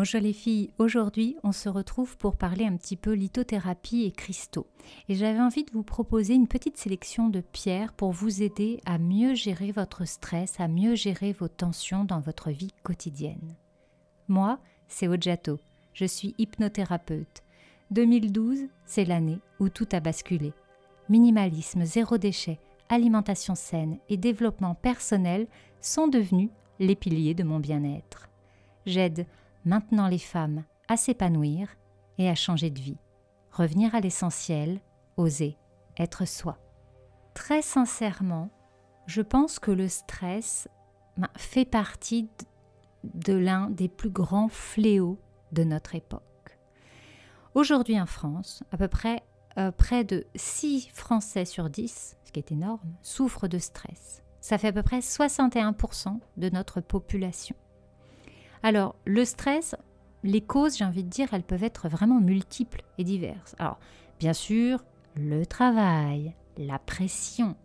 Bonjour les filles, aujourd'hui on se retrouve pour parler un petit peu lithothérapie et cristaux. Et j'avais envie de vous proposer une petite sélection de pierres pour vous aider à mieux gérer votre stress, à mieux gérer vos tensions dans votre vie quotidienne. Moi, c'est Ojato, je suis hypnothérapeute. 2012, c'est l'année où tout a basculé. Minimalisme, zéro déchet, alimentation saine et développement personnel sont devenus les piliers de mon bien-être. J'aide maintenant les femmes à s'épanouir et à changer de vie, revenir à l'essentiel, oser être soi. Très sincèrement, je pense que le stress ben, fait partie de l'un des plus grands fléaux de notre époque. Aujourd'hui en France, à peu près euh, près de 6 Français sur 10, ce qui est énorme, souffrent de stress. Ça fait à peu près 61% de notre population. Alors, le stress, les causes, j'ai envie de dire, elles peuvent être vraiment multiples et diverses. Alors, bien sûr, le travail, la pression.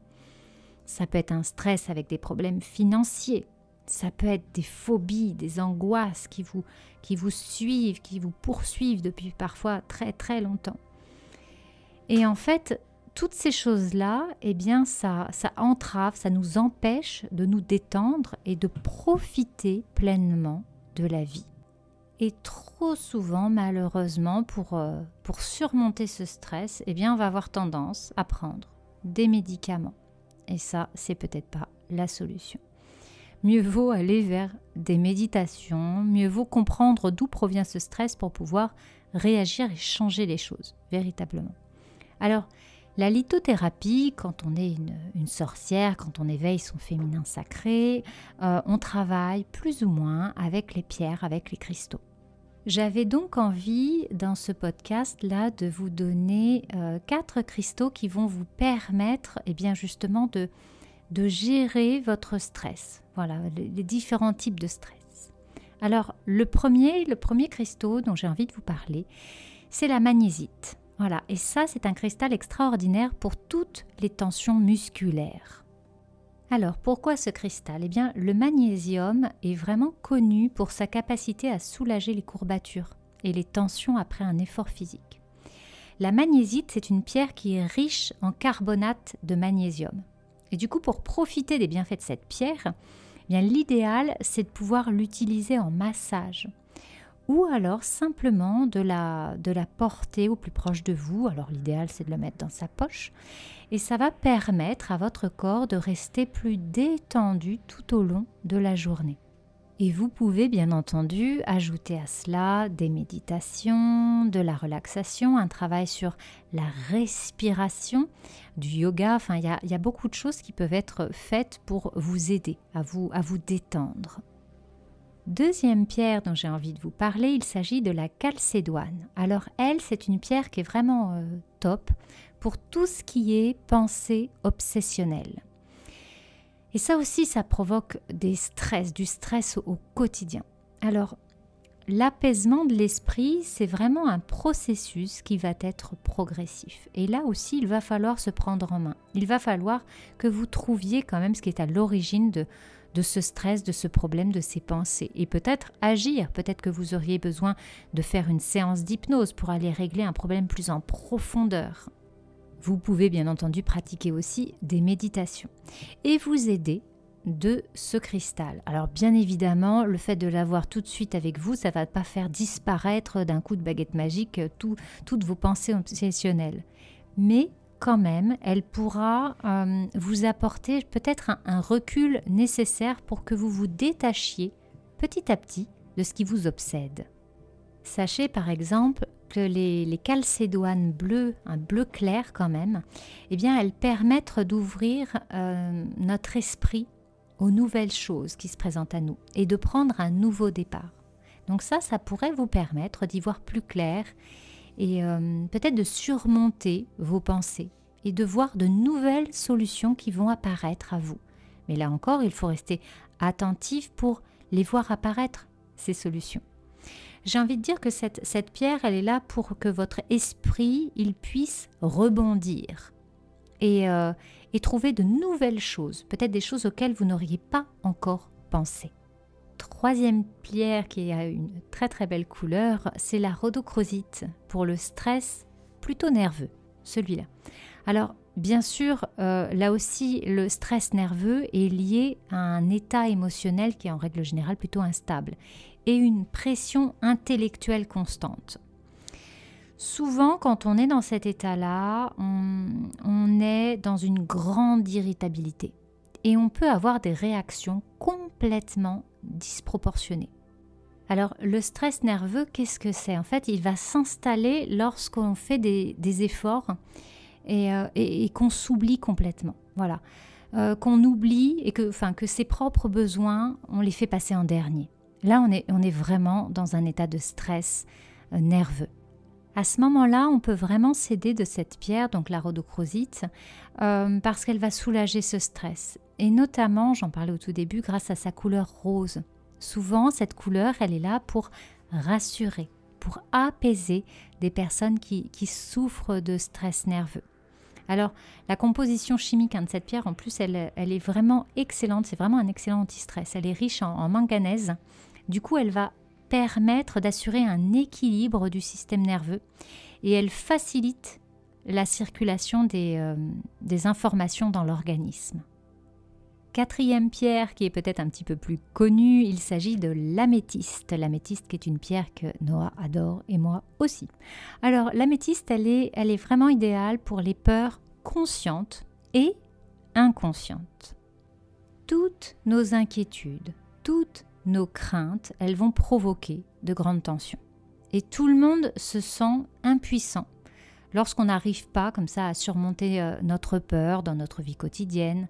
Ça peut être un stress avec des problèmes financiers. Ça peut être des phobies, des angoisses qui vous, suivent, qui vous poursuivent depuis parfois très très longtemps. Et en fait, toutes ces choses-là, eh bien, ça, ça entrave, ça nous empêche de nous détendre et de profiter pleinement de la vie. Et trop souvent, malheureusement, pour, euh, pour surmonter ce stress, eh bien, on va avoir tendance à prendre des médicaments. Et ça, c'est peut-être pas la solution. Mieux vaut aller vers des méditations, mieux vaut comprendre d'où provient ce stress pour pouvoir réagir et changer les choses, véritablement. Alors, la lithothérapie, quand on est une, sorcière, quand on éveille son féminin sacré, euh, on travaille plus ou moins avec les pierres, avec les cristaux. J'avais donc envie dans ce podcast-là de vous donner euh, quatre cristaux qui vont vous permettre eh bien justement de, gérer votre stress. Voilà, les, les différents types de stress. Alors le premier, le premier cristaux dont j'ai envie de vous parler, c'est la magnésite. Voilà, et ça c'est un cristal extraordinaire pour toutes les tensions musculaires. Alors pourquoi ce cristal? Eh bien le magnésium est vraiment connu pour sa capacité à soulager les courbatures et les tensions après un effort physique. La magnésite, c'est une pierre qui est riche en carbonate de magnésium. Et du coup, pour profiter des bienfaits de cette pierre, eh bien l'idéal, c'est de pouvoir l'utiliser en massage ou alors simplement de la, de la porter au plus proche de vous. Alors l'idéal c'est de le mettre dans sa poche et ça va permettre à votre corps de rester plus détendu tout au long de la journée. Et vous pouvez bien entendu ajouter à cela des méditations, de la relaxation, un travail sur la respiration, du yoga. Enfin, il y, a beaucoup de choses qui peuvent être faites pour vous aider à vous détendre. Deuxième pierre dont j'ai envie de vous parler, il s'agit de la calcédoine. Alors elle, c'est une pierre qui est vraiment euh, top pour tout ce qui est pensée obsessionnelle. Et ça aussi, ça provoque des stress, du stress au quotidien. Alors, l'apaisement de l'esprit, c'est vraiment un processus qui va être progressif. Et là aussi, il va falloir se prendre en main. Il va falloir que vous trouviez quand même ce qui est à l'origine de, de ce stress, de ce problème, de ces pensées. Et peut-être agir, peut-être que vous auriez besoin de faire une séance d'hypnose pour aller régler un problème plus en profondeur. Vous pouvez bien entendu pratiquer aussi des méditations et vous aider de ce cristal. Alors bien évidemment, le fait de l'avoir tout de suite avec vous, ça va pas faire disparaître d'un coup de baguette magique toutes vos pensées obsessionnelles. Mais quand même, elle pourra euh, vous apporter peut-être un, recul nécessaire pour que vous vous détachiez petit à petit de ce qui vous obsède. Sachez par exemple que les, calcédoines bleues, un bleu clair quand même, eh bien elles permettent d'ouvrir euh, notre esprit aux nouvelles choses qui se présentent à nous et de prendre un nouveau départ. Donc ça, ça pourrait vous permettre d'y voir plus clair et euh, peut-être de surmonter vos pensées et de voir de nouvelles solutions qui vont apparaître à vous. Mais là encore, il faut rester attentif pour les voir apparaître, ces solutions. J'ai envie de dire que cette, cette pierre, elle est là pour que votre esprit, il puisse rebondir et, euh, et trouver de nouvelles choses, peut-être des choses auxquelles vous n'auriez pas encore pensé. Troisième pierre qui a une très très belle couleur, c'est la rhodochrosite pour le stress plutôt nerveux, celui-là. Alors, bien sûr, euh, là aussi, le stress nerveux est lié à un état émotionnel qui est en règle générale plutôt instable et une pression intellectuelle constante. Souvent, quand on est dans cet état-là, on, est dans une grande irritabilité et on peut avoir des réactions complètement disproportionnées. Alors, le stress nerveux, qu'est-ce que c'est? En fait, il va s'installer lorsqu'on fait des, efforts euh, et, qu'on s'oublie complètement. Voilà. Euh, qu'on oublie et que, enfin, que ses propres besoins, on les fait passer en dernier. Là, on est, on est vraiment dans un état de stress euh, nerveux. À ce moment-là, on peut vraiment s'aider de cette pierre, donc la rhodochrosite, parce qu'elle va soulager ce stress. Et notamment, j'en parlais au tout début, grâce à sa couleur rose. Souvent, cette couleur, elle est là pour rassurer, pour apaiser des personnes qui, souffrent de stress nerveux. Alors, la composition chimique hein, de cette pierre, en plus, elle, est vraiment excellente. C'est vraiment un excellent anti-stress. Elle est riche en manganèse. Du coup, elle va permettre d'assurer un équilibre du système nerveux et elle facilite la circulation des, euh, des informations dans l'organisme. Quatrième pierre qui est peut-être un petit peu plus connue, il s'agit de l'améthyste. L'améthyste qui est une pierre que Noah adore et moi aussi. Alors l'améthyste, elle est, elle est vraiment idéale pour les peurs conscientes et inconscientes. Toutes nos inquiétudes, toutes nos craintes, elles vont provoquer de grandes tensions. Et tout le monde se sent impuissant lorsqu'on n'arrive pas comme ça à surmonter euh, notre peur dans notre vie quotidienne,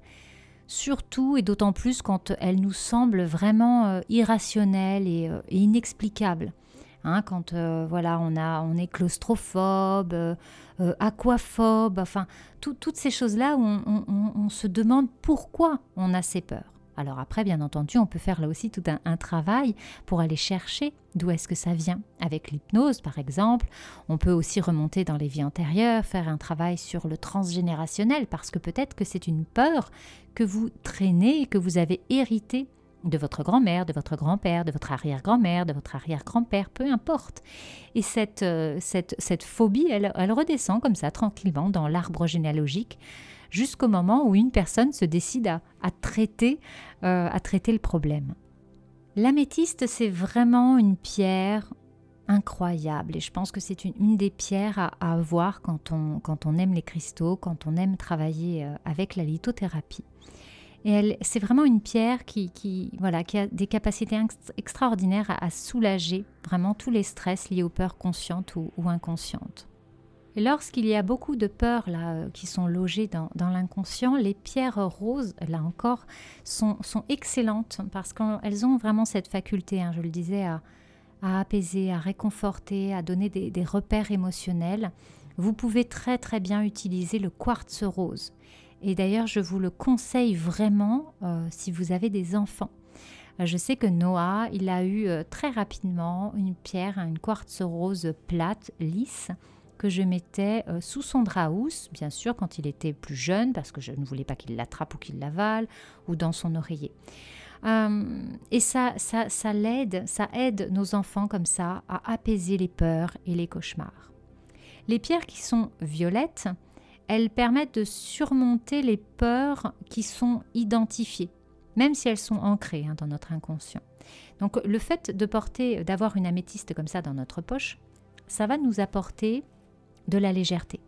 surtout et d'autant plus quand elle nous semble vraiment euh, irrationnelle et, euh, inexplicable. Hein, quand voilà, on, a, on est claustrophobe, aquaphobe, enfin, toutes ces choses-là où on se demande pourquoi on a ces peurs. Alors après, bien entendu, on peut faire là aussi tout un, travail pour aller chercher d'où est-ce que ça vient. Avec l'hypnose, par exemple, on peut aussi remonter dans les vies antérieures, faire un travail sur le transgénérationnel, parce que peut-être que c'est une peur que vous traînez que vous avez hérité de votre grand-mère, de votre grand-père, de votre arrière-grand-mère, de votre arrière-grand-père, peu importe. Et cette, euh, cette, cette phobie, elle, redescend comme ça, tranquillement, dans l'arbre généalogique jusqu'au moment où une personne se décide à, traiter, euh, à traiter le problème. L'améthyste, c'est vraiment une pierre incroyable et je pense que c'est une, des pierres à, avoir quand on, quand on aime les cristaux, quand on aime travailler euh, avec la lithothérapie. Et c'est vraiment une pierre qui, voilà, qui a des capacités extraordinaires à, soulager vraiment tous les stress liés aux peurs conscientes ou inconscientes. Et lorsqu'il y a beaucoup de peurs là, euh, qui sont logées dans, l'inconscient, les pierres roses, là encore, sont, excellentes parce qu'elles ont vraiment cette faculté, hein, je le disais, à, apaiser, à réconforter, à donner des, repères émotionnels. Vous pouvez très très bien utiliser le quartz rose. Et d'ailleurs, je vous le conseille vraiment euh, si vous avez des enfants. Euh, je sais que Noah, il a eu très rapidement une pierre, une quartz rose plate, lisse, que je mettais euh, sous son draus, bien sûr, quand il était plus jeune, parce que je ne voulais pas qu'il l'attrape ou qu'il l'avale, ou dans son oreiller. Euh, et ça, ça, ça l'aide, ça aide nos enfants comme ça à apaiser les peurs et les cauchemars. Les pierres qui sont violettes, elles permettent de surmonter les peurs qui sont identifiées, même si elles sont ancrées hein, dans notre inconscient. Donc le fait de porter, d'avoir une améthyste comme ça dans notre poche, ça va nous apporter de la légèreté.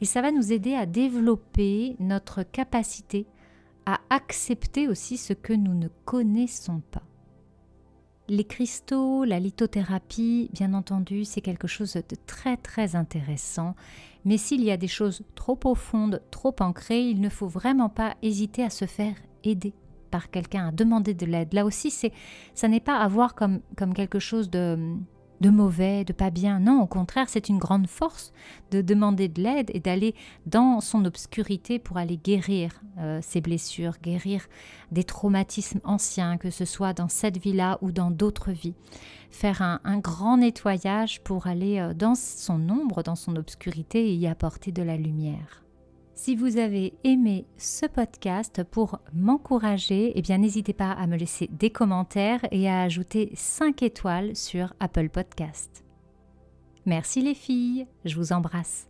Et ça va nous aider à développer notre capacité à accepter aussi ce que nous ne connaissons pas. Les cristaux, la lithothérapie, bien entendu, c'est quelque chose de très très intéressant, mais s'il y a des choses trop profondes, trop ancrées, il ne faut vraiment pas hésiter à se faire aider par quelqu'un, à demander de l'aide. Là aussi, c'est, ça n'est pas à voir comme, comme quelque chose de, de mauvais, de pas bien. Non, au contraire, c'est une grande force de demander de l'aide et d'aller dans son obscurité pour aller guérir euh, ses blessures, guérir des traumatismes anciens, que ce soit dans cette vie-là ou dans d'autres vies. Faire un, grand nettoyage pour aller euh, dans son ombre, dans son obscurité et y apporter de la lumière. Si vous avez aimé ce podcast pour m'encourager, eh bien n'hésitez pas à me laisser des commentaires et à ajouter 5 étoiles sur Apple Podcast. Merci les filles, je vous embrasse.